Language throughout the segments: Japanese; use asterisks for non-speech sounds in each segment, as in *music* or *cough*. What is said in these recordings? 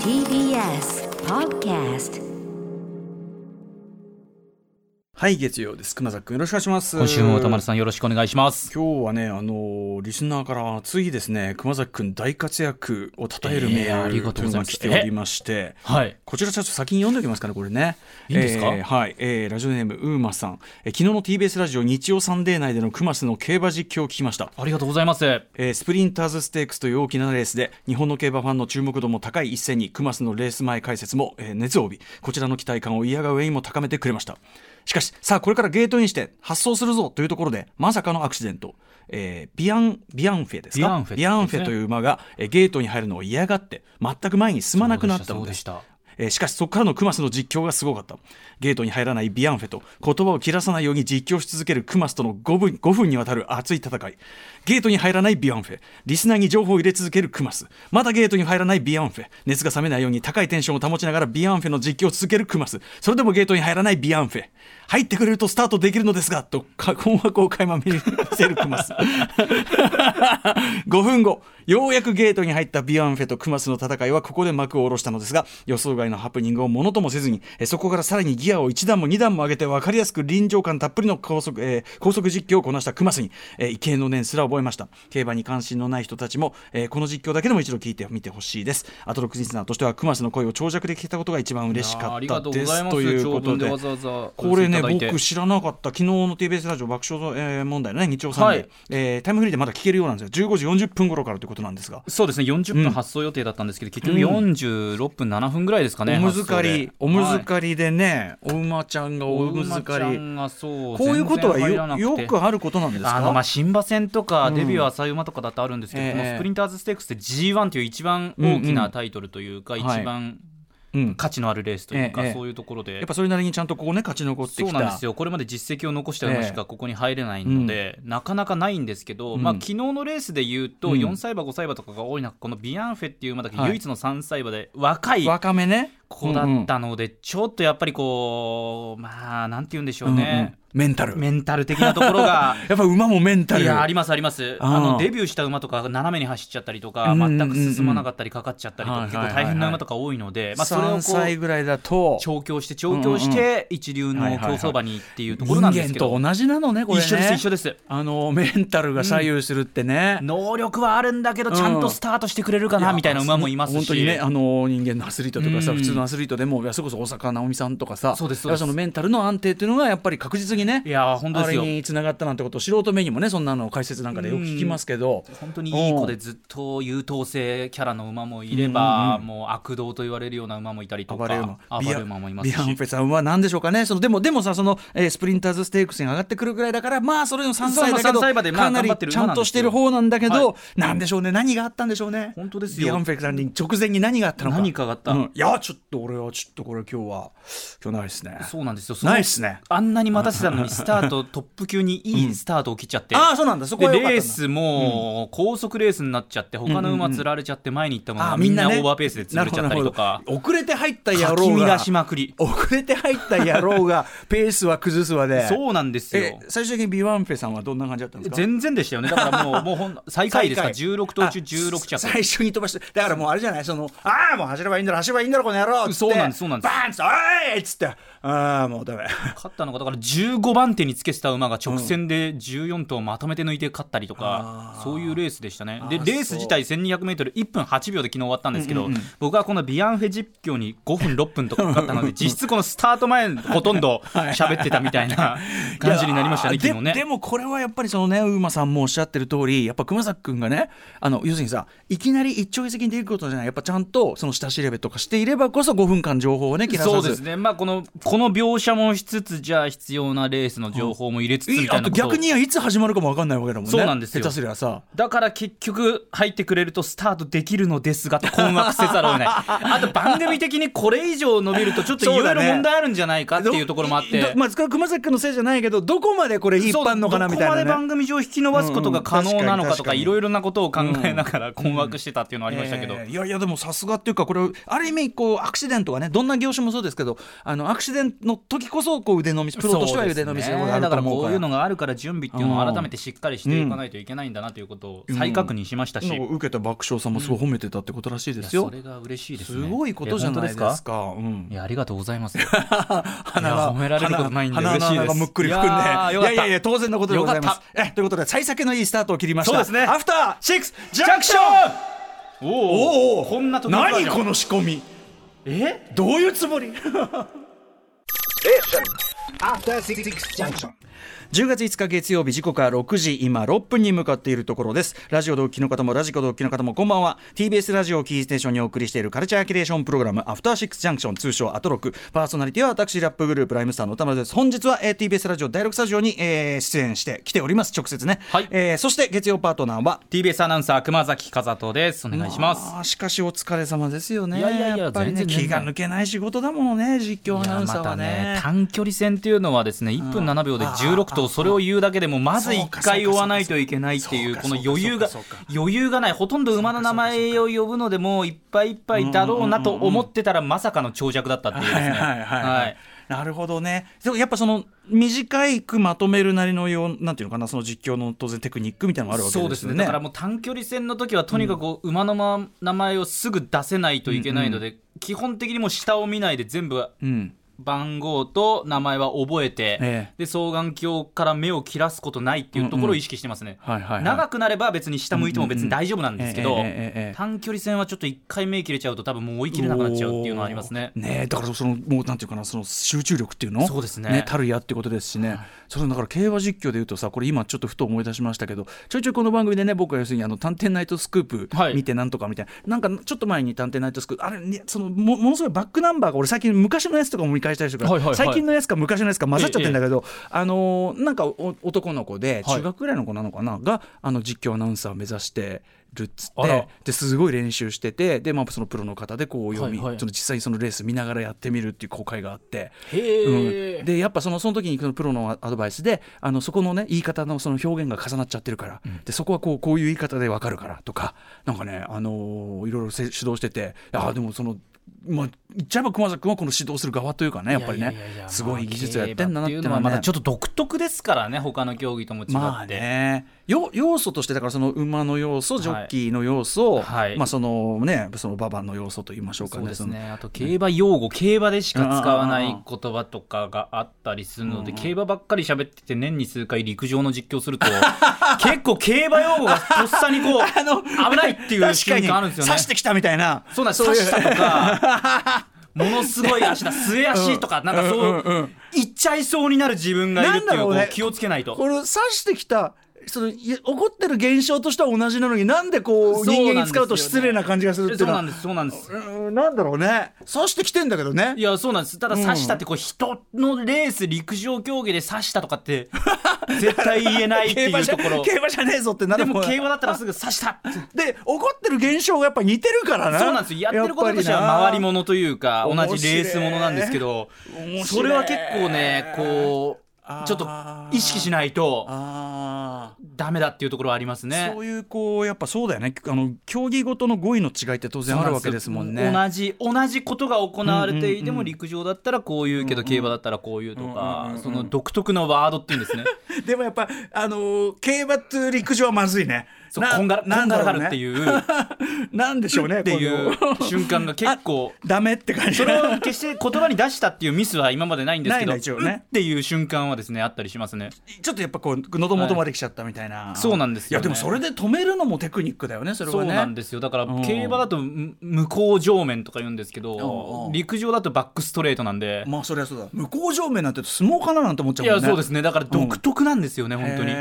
TBS Podcast はい月曜です。熊崎君よろしくお願いします。今週も宇多丸さんよろしくお願いします。今日はねあのリスナーからついですね熊崎君大活躍を称えるメえーありールというのががとうございます。来ておりまして、はい。こちらちょっと先に読んでおきますかねこれね。いいんですか？えーはい、えーラジオネームウーマさん、えー昨日の TBS ラジオ日曜サンデー内でのクマスの競馬実況を聞きました。ありがとうございます。えースプリンターズステークスという大きなレースで日本の競馬ファンの注目度も高い一戦にクマスのレース前解説も、えー熱を帯びこちらの期待感を嫌が上にも高めてくれましたしかしさあこれからゲートインして発走するぞというところでまさかのアクシデント、えービアンビアンフェですか？ビアンフェビアンフェという馬が、えーゲートに入るのを嫌がって全く前に進まなくなったので。でした。えーしかしそこからのクマスの実況がすごかった。ゲートに入らないビアンフェと言葉を切らさないように実況し続けるクマスとの5分 ,5 分にわたる熱い戦い。ゲートに入らないビアンフェ。リスナーに情報を入れ続けるクマス。またゲートに入らないビアンフェ。熱が冷めないように高いテンションを保ちながらビアンフェの実況を続けるクマス。それでもゲートに入らないビアンフェ。入ってくれるとスタートできるのですがと困惑を垣間見せるクマス。*laughs* 5分後。ようやくゲートに入ったビアンフェとクマスの戦いはここで幕を下ろしたのですが予想外のハプニングをものともせずにえそこからさらにギアを1段も2段も上げて分かりやすく臨場感たっぷりの高速,、えー高速実況をこなしたクマスに、えー、畏敬の念すら覚えました。競馬に関心のない人たちも、えーこの実況だけでも一度聞いてみてほしいです。アトロクリスナーとしてはクマスの声を長尺で聞けたことが一番嬉しかありがとうったです。す。ということでこれね僕知らなかった昨日の TBS ラジオ爆笑、えー問題のね日曜サンデー、はい。えータイムフリーでまだ聞けるようなんですよ。15時40分頃からということなんですが。そうですね。40分発走予定だったんですけど、結局46分7分ぐらいですかね。おむずかりおむずかりでね、お馬ちゃんがはいおむずかりんがそうこういうことはよくて。よくあることなんですか？あのまあ新馬戦とかうん。デビュー浅い馬とかだとあるんですけど、ええ。このスプリンターズステークスって G1 という一番大きなタイトルというか、一番うん価値のあるレースというか、ええそういうところで。やっぱそれなりにちゃんとここね勝ち残ってきた。そうなんですよ。これまで実績を残した馬しかここに入れないので、なかなかないんですけど、うん。まあ昨日のレースで言うと、うん。4歳馬5歳馬とかが多い中このビアンフェっていう馬だけはい。唯一の3歳馬で若い若めね。子だったので、ちょっとやっぱりこうまあなんて言うんでしょうね、メンタル。メンタル的なところが *laughs* やっぱ馬もメンタル。いやありますあります。あのデビューした馬とかが斜めに走っちゃったりとか、うんうんうん。全く進まなかったりかかっちゃったりとか、結構大変な馬とか多いので、まあ、それをこ3歳うぐらいだと調教して調教して一流の競走馬にっていうところ人なんですけど、間と同じなのねこれね。一緒です一緒です。あのメンタルが左右するってね、能力はあるんだけどちゃんとスタートしてくれるかなみたいな馬もいますし。本当にねあの人間のアスリートとかさ、うん。普通のアスリートでもいやそれこそ大坂なおみさんとかさそうですそのメンタルの安定っていうのがやっぱり確実にね。いや本当ですよ。あれにつながったなんてことを素人目にもねそんなの解説なんかでよく聞きますけど、本当にいい子でずっと優等生キャラの馬もいれば、うんうん。もう悪童と言われるような馬もいたりとか暴れ馬もいますし。ビアンフェさんは何でしょうかね。そのでもでもさその、えースプリンターズステークスに上がってくるぐらいだからまあそれの3歳だけど3歳馬でまあかなりちゃんとしてる方なんだけど、はなんでしょうね。何があったんでしょうね。本当ですよ。ビアンフェさんに直前に何があったのか。何かがあった。うん。いやちょっと俺はちょっとこれ今日は今日ないですね。そうなんですよ。ないっすね。あんなに待たせたのにスタートトップ級にいいスタートを切っちゃって、*laughs* ああそうなんだ。そこでレースも高速レースになっちゃって他の馬つられちゃって前に行った馬がみんなオーバーペースで潰れちゃったりとか。遅れて入った野郎が。乱しまくり遅れて入った野郎がペースは崩すわでそうなんですえよ最終的にビワンフェさんはどんな感じだったんですか？全然でしたよね。だからもうもうほん最下位ですか。ら最下位。16頭中16着。あ最初に飛ばしてだからもうあれじゃないそのああもう走ればいいんだろ走ればいいんだろこの野郎っつって。そうなんですそうなんです。バーンっつっておいっつってああもうダメ。勝ったのがだから15番手につけてた馬が直線で14頭まとめて抜いて勝ったりとか、あー。そういうレースでしたね。でレース自体 1200m1 分8秒で昨日終わったんですけど、僕はこのビアンフェ実況に5分6分とかかかったので *laughs* 実質このスタート前ほとんど喋ってたみたいな *laughs* 感じになりましたね昨日ね。ででもこれはやっぱりそのね馬さんもおっしゃってる通りやっぱ熊崎君がねあの要するにさいきなり一朝一夕にできることじゃない。やっぱちゃんとその下調べとかしていればこそ5分間情報をね切らさず。そうですね。まあこのこの描写もしつつじゃあ必要なレースの情報も入れつつみたいなこと。を逆にはいつ始まるかも分かんないわけだもんね。そうなんですよ。下手すりゃさだから結局入ってくれるとスタートできるのですがと困惑せざるを得ない。*laughs* あと番組的にこれ以上伸びるとちょっといろいろ問題あるんじゃないかっていうところもあって。*laughs* どまあ、熊崎君のせいじゃないけどどこまでこれ引っ張んのかなみたいな。ねどこまで番組上引き伸ばすことが可能なのかとかいろいろなことを考えながら困惑してたっていうのはありましたけど、えーいやいやでもさすがっていうかこれある意味こうアクシデントがねどんな業種もそうですけどあのアクシデントの時こそこう腕の見せプロとしては腕腕の見せがあると思うから。こういうのがあるから準備っていうのを改めてしっかりしていかないといけないんだなということを再確認しましたし、なんか受けた爆笑さんもすごい褒めてたってことらしいですよ。そ。れが嬉しいですすねごいことじゃないですか。うん。いやありがとうございます。よ鼻が褒められることないんで鼻嬉しいです。むっくり含んで。いやいやいや当然のことでございます。よ。えということで幸先のいいスタートを切りました。そうですね。アフター。シックスジャンクション。おおおこんなところからじゃん。何この仕込み？え？どういうつもり？After Six Junction. 10月5日月曜日時刻は6時今6分に向かっているところです。ラジオ同期の方もラジコ同期の方もこんばんは。TBS ラジオをキーステーションにお送りしているカルチャーキュレーションプログラムアフターシックスジャンクション通称アトロク。パーソナリティは私ラップグループライムスターの歌丸です。本日は、えー TBS ラジオ第6スタジオに、えー出演してきております。直接ね、はい。えーそして月曜パートナーは TBS アナウンサー熊崎和人です。お願いします。しかしお疲れ様ですよね。いやいやいややっぱりね気が抜けない仕事だものね実況アナウンサーはまたね短距離戦っていうのはですね1分7秒で16とそれを言うだけでもまず1回追わないといけないっていうこの余裕が余裕がないほとんど馬の名前を呼ぶのでもういっぱいいっぱいだろうなと思ってたらまさかの長尺だったっていうですね。はいなるほどね。でもやっぱその短くまとめるなりのようなんていうのかなその実況の当然テクニックみたいなのがあるわけそうですすでよね。ねだからもう短距離戦の時はとにかく馬のま名前をすぐ出せないといけないので、基本的にもう下を見ないで全部うん番号と名前は覚えて、ええ。で双眼鏡から目を切らすことないっていうところを意識してますね、はいはいはい。長くなれば別に下向いても別に大丈夫なんですけど、短距離戦はちょっと一回目切れちゃうと多分もう追い切れなくなっちゃうっていうのはありますね。ねえだからそのもうなんていうかなその集中力っていうの？そうですね。たるやってことですしね、それだから競馬実況でいうとさこれ今ちょっとふと思い出しましたけどちょいちょいこの番組でね僕は要するにあの探偵ナイトスクープはい。見てなんとかみたいな、なんかちょっと前に探偵ナイトスクープあれねそのもものすごいバックナンバーが俺最近昔のやつとかも見返したりしてるから、はいはいはい。最近のやつか昔のやつか混ざっちゃってるんだけど、あのーなんかお男の子ではい。中学ぐらいの子なのかな、があの実況アナウンサーを目指してるっつってですごい練習しててで、まあ、そのプロの方でこう読み、はいはい。その実際にそのレース見ながらやってみるっていう公開があって。へうん、でやっぱそのその時にそのプロのアドバイスであのそこのね言い方のその表現が重なっちゃってるから、でそこはこうこういう言い方でわかるからとかなんかね、あのーいろいろせ指導しててあでもその。まあ、言っちゃえば熊崎君はこの指導する側というかねやっぱりねすごい技術をやってんだなっていうのはまだちょっと独特ですからね他の競技とも違って、まあねよ要素としてだからその馬の要素ジョッキーの要素、はい。まあそのねその馬場の要素と言いましょうかねそうですね。あと競馬用語、競馬でしか使わない言葉とかがあったりするので、競馬ばっかり喋ってて年に数回陸上の実況すると *laughs* 結構競馬用語がとっさにこう *laughs* あの危ないっていう瞬間あるんですよね。刺してきたみたいな。そうなんです。刺したとか *laughs* *laughs* ものすごい足だ末足とか、なんかそう、言っちゃいそうになる自分がいるっていううね。こう気をつけないと。これ刺してきたそのい起こってる現象としては同じなのになんでこう人間に使うと失礼な感じがするっていうのは。そうなんですそうなんです。うんなんだろうね。刺してきてんだけどね。いやそうなんです。ただ刺したってこう人のレース陸上競技で刺したとかって *laughs* 絶対言えないっていうところ。競馬じゃねえぞってなでるも競馬だったらすぐ刺したで起こってる現象がやっぱ似てるからな。そうなんです。よやってることとしては回り物というか同じレースものなんですけどそれは結構ねこうちょっと意識しないとダメだっていうところはありますね。そういうこうやっぱそうだよね。あの競技ごとの語彙の違いって当然あるわけですもんね。同じ同じことが行われていても陸上だったらこういうけど競馬だったらこういうとかうんその独特のワードっていうんですね。*laughs* でもやっぱあのー競馬と陸上はまずいね。なそうこんがらこんがらがるってういう。*laughs* なんでしょうねっていう瞬間が結構 *laughs* ダメって感じ。それを決して言葉に出したっていうミスは今までないんですけどっていう瞬間はですねあったりしますね。ちょっとやっぱこう喉元まで来ちゃったみたいな、そうなんですよね。いやでもそれで止めるのもテクニックだよねそれはね。そうなんですよ。だからうん。競馬だとむ向こう上面とか言うんですけどん陸上だとバックストレートなんで。まあそりゃそうだ。向こう上面なんて相撲かななんて思っちゃういもんね。やそうですね。だから独特なんですよね本当に。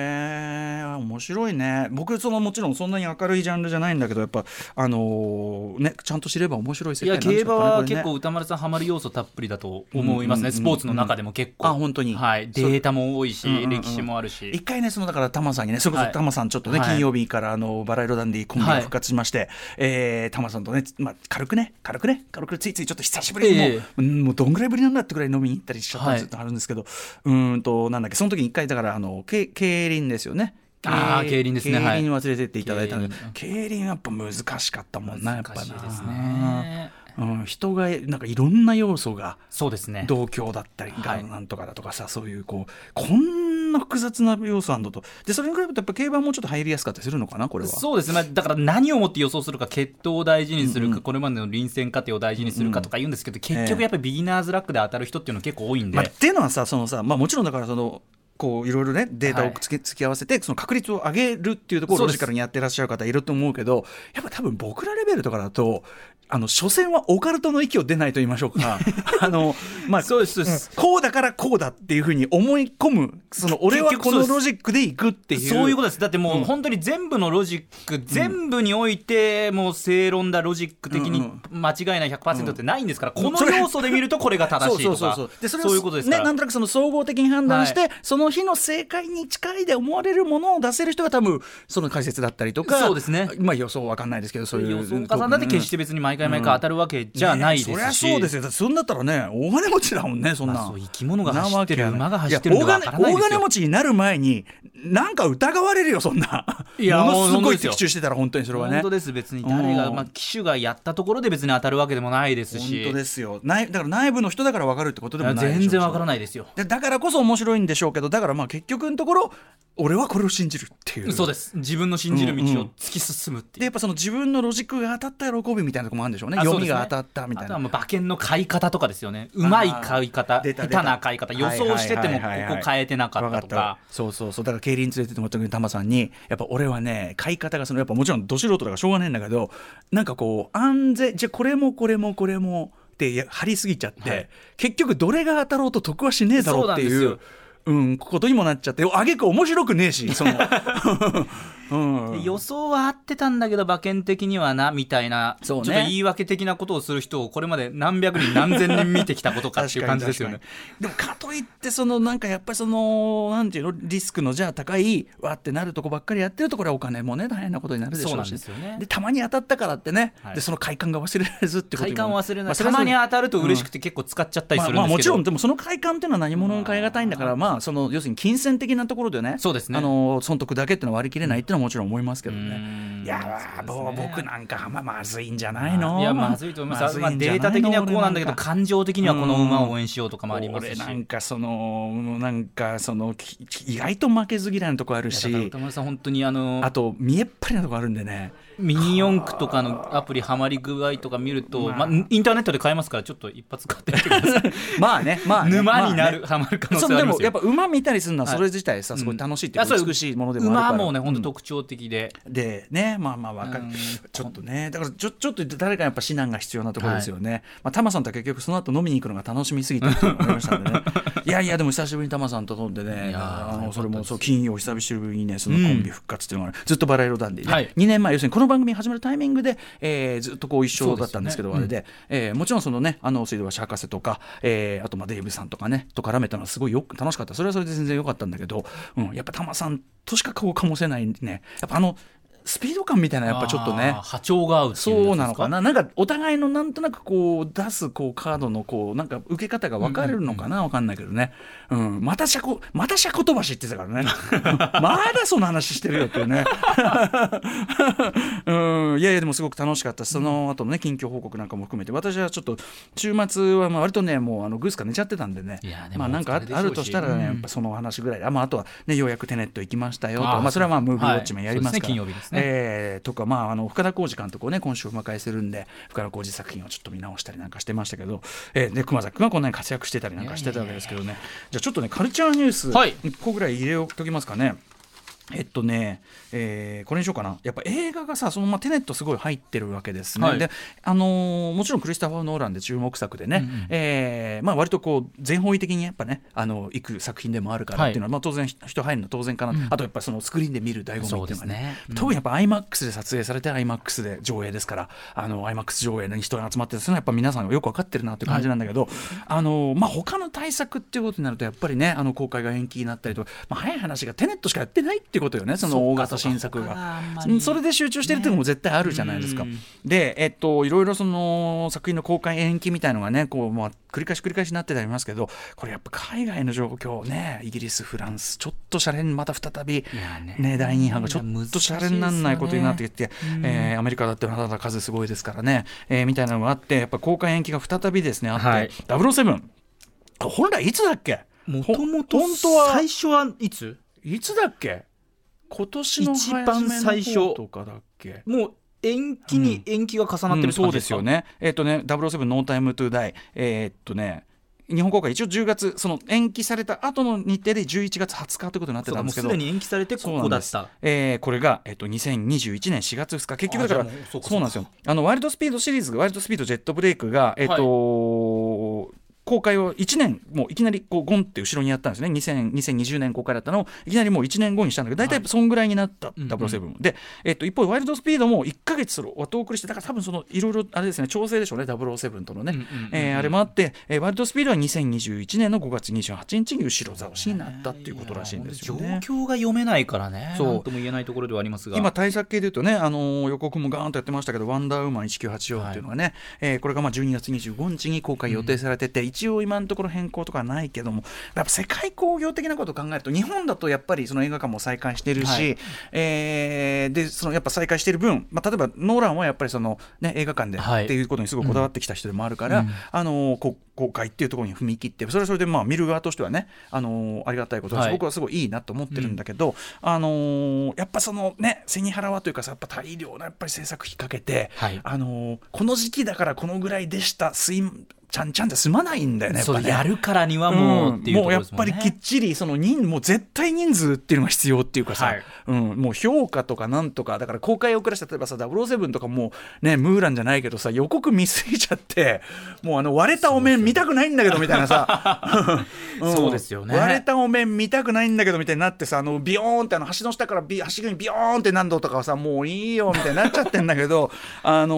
面白いね。僕そのもちろんそんなに明るいジャンルじゃないんだけどやっぱあのーねちゃんと知れば面白い世界なんで競馬はしょうかねこれね。結構歌丸さんハマる要素たっぷりだと思いますね。スポーツの中でも結構。あ本当に。はい。データも多いし歴史もあるし。一回ねそのだからタマさんにねそれこはい。そタマさんちょっとね、はい。金曜日からあのバラ色ダンディコンビが復活しまして、えータマさんとね、まあ、軽くね軽くね軽くついついちょっと久しぶりにももうどんぐらいぶりなんだってぐらい飲みに行ったりしちゃったんですあるんですけど、うーんとなんだっけその時に一回だからあのけ競輪ですよねあー競輪ですね競輪に忘れてっていただいたので。はい競輪やっぱ難しかったもんなやっぱな。ですね。うん、人がなんかいろんな要素がそうですね。同居だったりはい。がなんとかだとかさ、そういうこうこんな複雑な要素あるのと。でそれに比べるとやっぱ競馬もうちょっと入りやすかったりするのかなこれは。そうですね、まあだから何をもって予想するか、決闘を大事にするか、これまでの臨戦過程を大事にするかとか言うん。ですけど、結局やっぱりビギナーズラックで当たる人っていうのは結構多いんで、まあ、っていうのはさそのさ、まあ、もちろんだからそのこういろいろねデータをつけ、付き合わせてその確率を上げるっていうところをロジカルにやってらっしゃる方いると思うけどやっぱ多分僕らレベルとかだとあの所詮はオカルトの域を出ないと言いましょうか。*laughs* あの、まあ、そうですそうです。んこうだからこうだっていうふうに思い込むその俺はこのロジックでいくっていう。そういうことです、だってもう本当に全部のロジック、全部において、もう正論だ、ロジック的に間違いない100%ってないんですから、この要素で見るとこれが正しいとか、でそれをそういうことです。ね、なんとなくその総合的に判断して、はその日の正解に近いで思われるものを出せる人が多分その解説だったりとかそうですね。まあ予想わかんないですけどそういう予想家さんだって決して別に毎回毎回当たるわけじゃないですし、ねそりゃそうですよ。だってそんだったらね大金持ちだもんねそんな、まあそう生き物が走ってる馬が走ってるんでいやわからないですよ。大金持ちになる前になんか疑われるよそんな。いやものすごい的中してたら本当にそれはね。本当です別に。誰が、うんまあ、騎手がやったところで別に当たるわけでもないですし。本当ですよ。内だから内部の人だから分かるってことでもない全然わからないですよ。でだからこそ面白いんでしょうけどだからまあ結局のところ俺はこれを信じるっていう。そうです。自分の信じる道を突き進むっていう、でやっぱその自分のロジックが当たった喜びみたいなところもあるんでしょうね。ね。読みが当たったみたいな。あとはもう馬券の買い方とかですよね。うまい買い方下手な買い方。予想しててもここ変えてなかったとわかそうそうそう。だから競輪連れてってもらった時にタマさんにやっぱ俺はね買い方がそのやっぱもちろんど素人だからしょうがないんだけどなんかこう安全じゃあこれもこれもこれもってや張りすぎちゃって、はい。結局どれが当たろうと得はしねえだろうっていう。そうなんですようん、ことにもなっちゃってあげく面白くねえしその、*laughs* うん、予想は合ってたんだけど馬券的にはなみたいな、そうね。ちょっと言い訳的なことをする人をこれまで何百人何千人見てきたことかっていう感じですよね。でもかといってそのなんかやっぱりそのなんていうのリスクのじゃあ高いわってなるとこばっかりやってるとこれはお金もね大変なことになるでしょうし。そうなんですよね。でたまに当たったからってね、はい。でその快感が忘れられずってこと快感を忘れない。たまに当たると嬉しくて結構使っちゃったりするんですけど、まあ、まあもちろんでもその快感っていうのは何物に変え難いんだからまあその要するに金銭的なところでねそうですね。あの損得だけっていうのは割り切れないっていうのはもちろん思いますけどね。うん。いやね。僕なんかまあまずいんじゃないの？いやまずいと思います、まあ、データ的にはこうなんだけど俺感情的にはこの馬を応援しようとかもありますし。俺なんかそのなんかそのき意外と負けず嫌いなとこあるし。本当にあのあと見えっ張りなとこあるんでねミニ四駆とかのアプリハマり具合とか見ると、まあ、インターネットで買えますからちょっと一発買ってみてください。まあね。*laughs* まあね。沼になる、まあね。ハマる可能性ありますよ。でもやっぱ馬見たりするのははい。それ自体さすごい楽しいって美しいものでもあるから。馬もね本当うん特徴的で、でねまあまあわかる。うん。ちょっとね。だからちょちょっと誰かやっぱ指南が必要なところですよね、まあタマさんとは結局その後飲みに行くのが楽しみすぎて *laughs* っていね。いやいやでも久しぶりにタマさんと飲んでね。あのそれもそう金曜久しぶりにねそのコンビ復活っていうのが、ずっとバラ色なんで、ね。はい。2年前要するにこの番組始まるタイミングで、えーずっとこう一緒だったんですけどそうあれで、えーもちろんそのねあの水道橋博士とか、えーあとまあデイブさんとかねと絡めたのはすごいよく楽しかった。それはそれで全然良かったんだけど、うん、やっぱタマさんとしか顔を醸せないね。やっぱあのスピード感みたいなやっぱちょっとね。波長が合うっていうそうなのかな。なんかお互いのなんとなくこう出すこうカードのこうなんか受け方が分かれるのかな、わかんないけどね、うん、また車庫また車庫飛ばしって言ってたからね。*laughs* まだその話してるよっていうね。*laughs* うん。いやいやでもすごく楽しかった。しその後のね近況報告なんかも含めて。私はちょっと週末はまあ割とねもうあのグースか寝ちゃってたんでね。いやでもまあなんかあるとしたらね、うん。やっぱその話ぐらい。あ,、まあ、あとはねようやくテネット行きましたよとまあそれはまあムービーウォッチはいメンやりますから、ね金曜日ですね。えーとか、まあ、あの深田浩二監督をね今週お迎えするんで深田浩二作品をちょっと見直したりなんかしてましたけど、えー、で熊崎君がこんなに活躍してたりなんかしてたわけですけどね。じゃあちょっとねカルチャーニュースはい。1個ぐらい入れおきますかね。えっとね、えーこれにしようかな。やっぱ映画がさそのままテネットすごい入ってるわけですね、はい。であのーもちろんクリスタファー・ノーランで注目作でね、えーまあ、割とこう全方位的にやっぱねあの行く作品でもあるからっていうのは、まあ、当然人入るの当然かな、あとやっぱそのスクリーンで見る醍醐味っていうのがそうですね。うん。特にやっぱ IMAX で撮影されて IMAX で上映ですからあの IMAX 上映に人が集まってるそれはやっぱ皆さんがよく分かってるなっていう感じなんだけど、あのまあ他の対策っていうことになるとやっぱりねあの公開が延期になったりとか、まあ、早い話がテネットしかやってないってっていうことよねその大型新作が。それで集中してるっていうのも絶対あるじゃないですか、ねでえっといろいろその作品の公開延期みたいのがねこう、まあ、繰り返し繰り返しになってたりありますけどこれやっぱ海外の状況ねイギリスフランスちょっとシャレにまた再びやね。ね第2波がちょっとシャレにならないことになってきて、ねえーアメリカだってまだ数すごいですからね、えーみたいなのがあってやっぱ公開延期が再びですねあって、はい。007本来いつだっけ？もともと最初はいつ？いつだっけ？今年の一番最初とかだっけ？もう延期に延期が重なってるう感じですか、ですよね。えっ、とね、007ノータイムトゥーダイ。えーっとね、日本公開一応10月、その延期された後の日程で11月20日ということになってそうたんですけど。かもうすでに延期されてここだった。えーこれが、えっと2021年4月2日。結局だからそうかそうなんですよ。あのワイルドスピードシリーズワイルドスピードジェットブレイクが、えっと公開を1年もういきなりこうゴンって後ろにやったんですね。2000 2020年公開だったのをいきなりもう1年後にしたんだけど大体そんぐらいになった、うんうん007、で、えっと、一方ワイルドスピードも1か月それ後送りしてだから多分そのいろいろあれですね調整でしょうね007とのね、うんうんうんうん。えーあれもあって、えーワイルドスピードは2021年の5月28日に後ろ倒しになったっていうことらしいんですよね。状況が読めないからねそう。とも言えないところではありますが。今対策系で言うとね、あのー予告もガーンとやってましたけど「ワンダーウーマン1984」っていうのがね、えーこれがまあ12月25日に公開予定されてて、一応今のところ変更とかはないけどもやっぱ世界興行的なことを考えると日本だとやっぱりその映画館も再開してるし、はい。えーでそのやっぱ再開してる分、まあ、例えばノーランはやっぱりその、ね、映画館ではい。っていうことにすごいこだわってきた人でもあるから、うん。あのーこ公開っていうところに踏み切ってそれはそれでまあ見る側としてはね、あのーありがたいことだし、はい。僕はすごいいいなと思ってるんだけど、あのーやっぱそのね背に腹はというかさやっぱ大量なやっぱり制作費かけて、はい。あのーこの時期だからこのぐらいでしたちゃんちゃんって済まないんだよねやっぱね。やるからにはもうっていうとこもうやっぱりきっちりその人もう絶対人数っていうのが必要っていうかさ、はい。うん、もう評価とかなんとかだから公開を遅らせた例えばさ007とかもうねムーランじゃないけどさ予告見すぎちゃってもうあの割れたお面見たくないんだけどみたいなさ、*laughs* ん。そうですよね。割れたお面見たくないんだけどみたいになってさあのビヨーンってあの橋の下からビ橋にビヨーンって何度とかはさもういいよみたいになっちゃってんだけどあの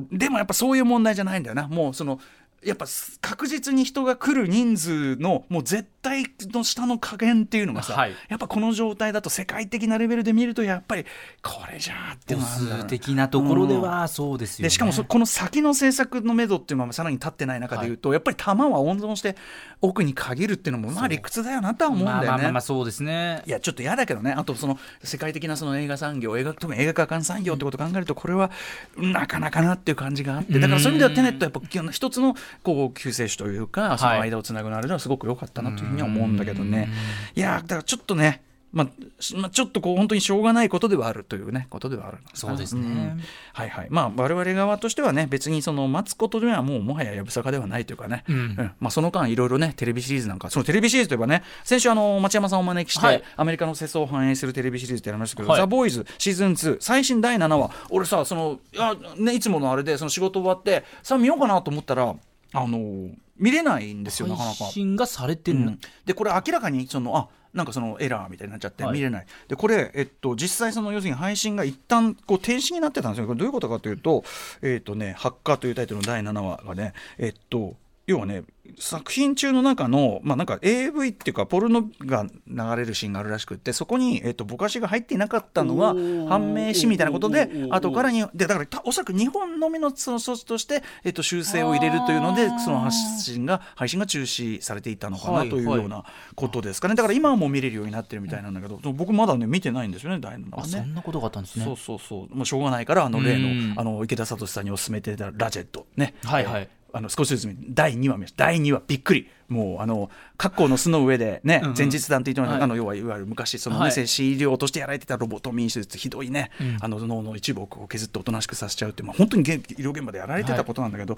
ーでもやっぱそういう問題じゃないんだよな。もうそのやっぱ確実に人が来る人数のもう絶対の下の加減っていうのがさ、はい。やっぱこの状態だと世界的なレベルで見るとやっぱりこれじゃあっていう母の的なところではそうですよね、でしかもそこの先の政策の目処っていうのはさらに立ってない。中でいうと、やっぱり弾は温存して奥に限るっていうのもまあ理屈だよなとは思うんだよね。まあまあまあまあそうですね。いやちょっと嫌だけどね、あとその世界的なその映画産業、映画特に映画化館産業ってことを考えると、これはなかなかなっていう感じがあって、だからそういう意味ではテネットはやっぱ一つのこう救世主というか、その間をつなぐのあれではすごく良かったなというふうには思うんだけどね。いやだからちょっとね、まあしまあ、ちょっとこう本当にしょうがないことではあるというねことではあるそうですね。ん。はいはい。まあ我々側としてはね別にその待つことではもうもはややぶさかではないというかね、うん。うん。まあ、その間いろいろねテレビシリーズなんかそのテレビシリーズといえばね先週あの町山さんをお招きして、はい。アメリカの世相を反映するテレビシリーズってやりましたけど「はい。ザ・ボーイズシーズン2最新第7話。俺さそのいや、ね、いつものあれでその仕事終わってさあ見ようかなと思ったらあの見れないんですよなかなか。配。信がされてる、うん。でこれ明らかにそのあなんかそのエラーみたいになっちゃってはい。見れない、でこれ、えっと、実際その要するに配信が一旦こう停止になってたんですよ。これどういうことかというと「えっとね、ハッカー」というタイトルの第7話がねえっと要はね作品中の中の、まあ、なんか AV っていうかポルノが流れるシーンがあるらしくってそこに、えっと、ぼかしが入っていなかったのは判明しみたいなことで後からにでだからたおそらく日本のみのその措置として、えっと、修正を入れるというのでその発信が配信が中止されていたのかなはいというようなことですかね、だから今はもう見れるようになってるみたいなんだけど、僕まだね見てないんですよね第7あ話ね。そんなことがあったんですね。そうそうそう。もうしょうがないからあの例うん。のあの池田聡さんにお勧めていたラジェットね。はいはい。えーあの少しずつ見第2話見ました。第2話びっくり。もうあの格好の巣の上でね、前日談っていうのは、はい。あの要はいわゆる昔その、ねはい。精子医療としてやられてたロボトミー手術ひどいね、うん。あの脳の一部を削っておとなしくさせちゃうって、まあ、本当に現医療現場でやられてたことなんだけど、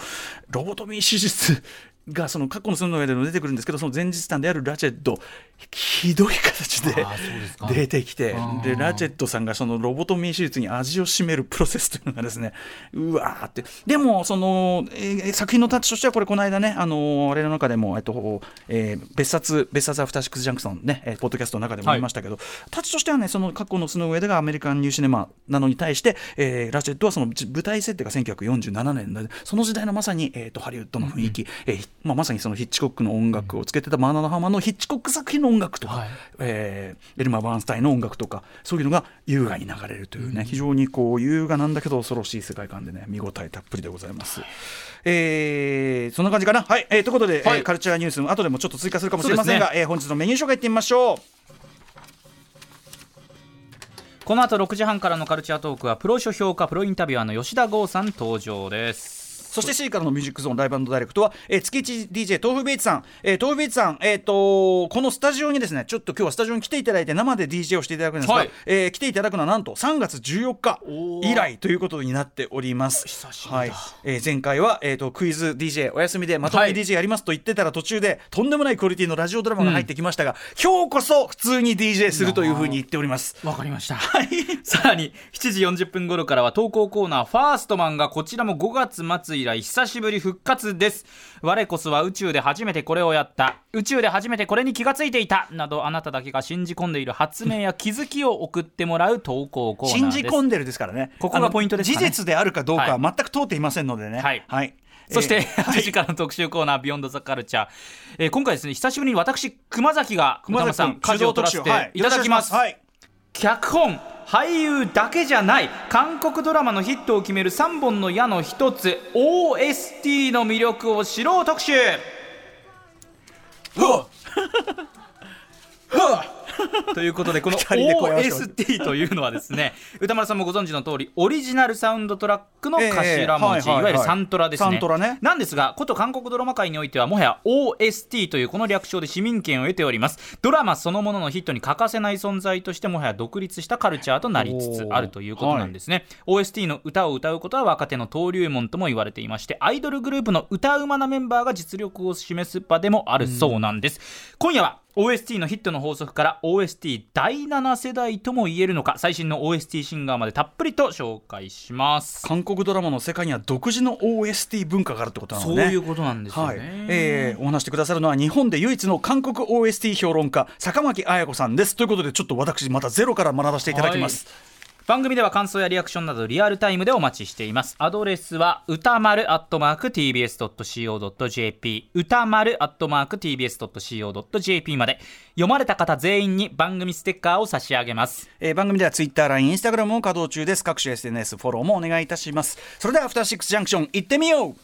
ロボトミー手術がその過去の巣の上でも出てくるんですけどその前日談であるラチェットひどい形で出てきてでラチェットさんがそのロボトミー手術に味を占めるプロセスというのがですねうわーって。でもその、えー作品のタッチとしてはこれこの間ねあのーあれの中でも、えっとえー別冊別冊アフターシックスジャンクションね、えーポッドキャストの中でも言いましたけど、タッチとしてはねその過去のスノーウェイでがアメリカンニューシネマなのに対して、えーラチェットはそのじ舞台設定が1947年でその時代のまさに、えー、とハリウッドの雰囲気、えーまあ、まさにそのヒッチコックの音楽をつけてたマーナのハマのヒッチコック作品の音楽とか、はいえーエルマー・バーンスタインの音楽とかそういうのが優雅に流れるというね、非常にこう優雅なんだけど恐ろしい世界観でね見応えたっぷりでございます。えーそんな感じかな？はい、えーということで、はいえーカルチャーニュース後でもちょっと追加するかもしれませんが、そうえー本日のメニュー紹介いってみましょう。この後6時半からのカルチャートークはプロ書評価プロインタビュアーの吉田剛さん登場ですそして C からのミュージックゾーンライブダイレクトは、えー、月一 DJ 豆腐ビーツさん、えー、豆腐ビーツさん、えー、とこのスタジオにですねちょっと今日はスタジオに来ていただいて生で DJ をしていただくんですが、はい。えー来ていただくのはなんと3月14日以来ということになっております。久しぶりだ。はい。えー前回は、えー、とクイズ DJ お休みでまとめはい。DJ やりますと言ってたら途中でとんでもないクオリティのラジオドラマが入ってきましたが、今日こそ普通に DJ するというふうに言っております。わかりました。さらに7時40分頃からは投稿コーナーファーストマンがこちらも5月末以来久しぶり復活です。我こそは宇宙で初めてこれをやった。宇宙で初めてこれに気がついていた。などあなただけが信じ込んでいる発明や気づきを送ってもらう投稿コーナーです。信じ込んでるですからねここがポイントですかね事実であるかどうかははい全く通っていませんのでねはいはいそして、えー8時からの特集コーナー、ビヨンドザカルチャー。えー今回ですね、久しぶりに私、熊崎が、熊崎さん、舵を取らせていただきます。はい脚本俳優だけじゃない韓国ドラマのヒットを決める3本の矢の一つ OST の魅力を知ろう特集。*laughs* *laughs* ということでこの OST というのはですね *laughs* 歌丸さんもご存知の通りオリジナルサウンドトラックの頭文字、いわゆるサントラですね。サントラね。なんですがこと韓国ドラマ界においてはもはや OST というこの略称で市民権を得ております。ドラマそのもののヒットに欠かせない存在としてもはや独立したカルチャーとなりつつあるということなんですね、OST の歌を歌うことは若手の登竜門とも言われていましてアイドルグループの歌うまなメンバーが実力を示す場でもあるそうなんです、今夜は OST のヒットの法則から OST 第7世代とも言えるのか最新の OST シンガーまでたっぷりと紹介します。韓国ドラマの世界には独自の OST 文化があるってことなのね。そういうことなんですよね、はい。えーお話してくださるのは日本で唯一の韓国 OST 評論家坂巻彩子さんです。ということでちょっと私またゼロから学ばせていただきます、番組では感想やリアクションなどリアルタイムでお待ちしていますアドレスは歌丸アットマーク TBS.CO.JP 歌丸アットマーク TBS.CO.JP まで読まれた方全員に番組ステッカーを差し上げますえー番組では Twitter、LINE、Instagram も稼働中です各種 SNS フォローもお願いいたしますそれではアフターシックスジャンクション行ってみよう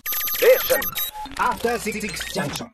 After Six Junction.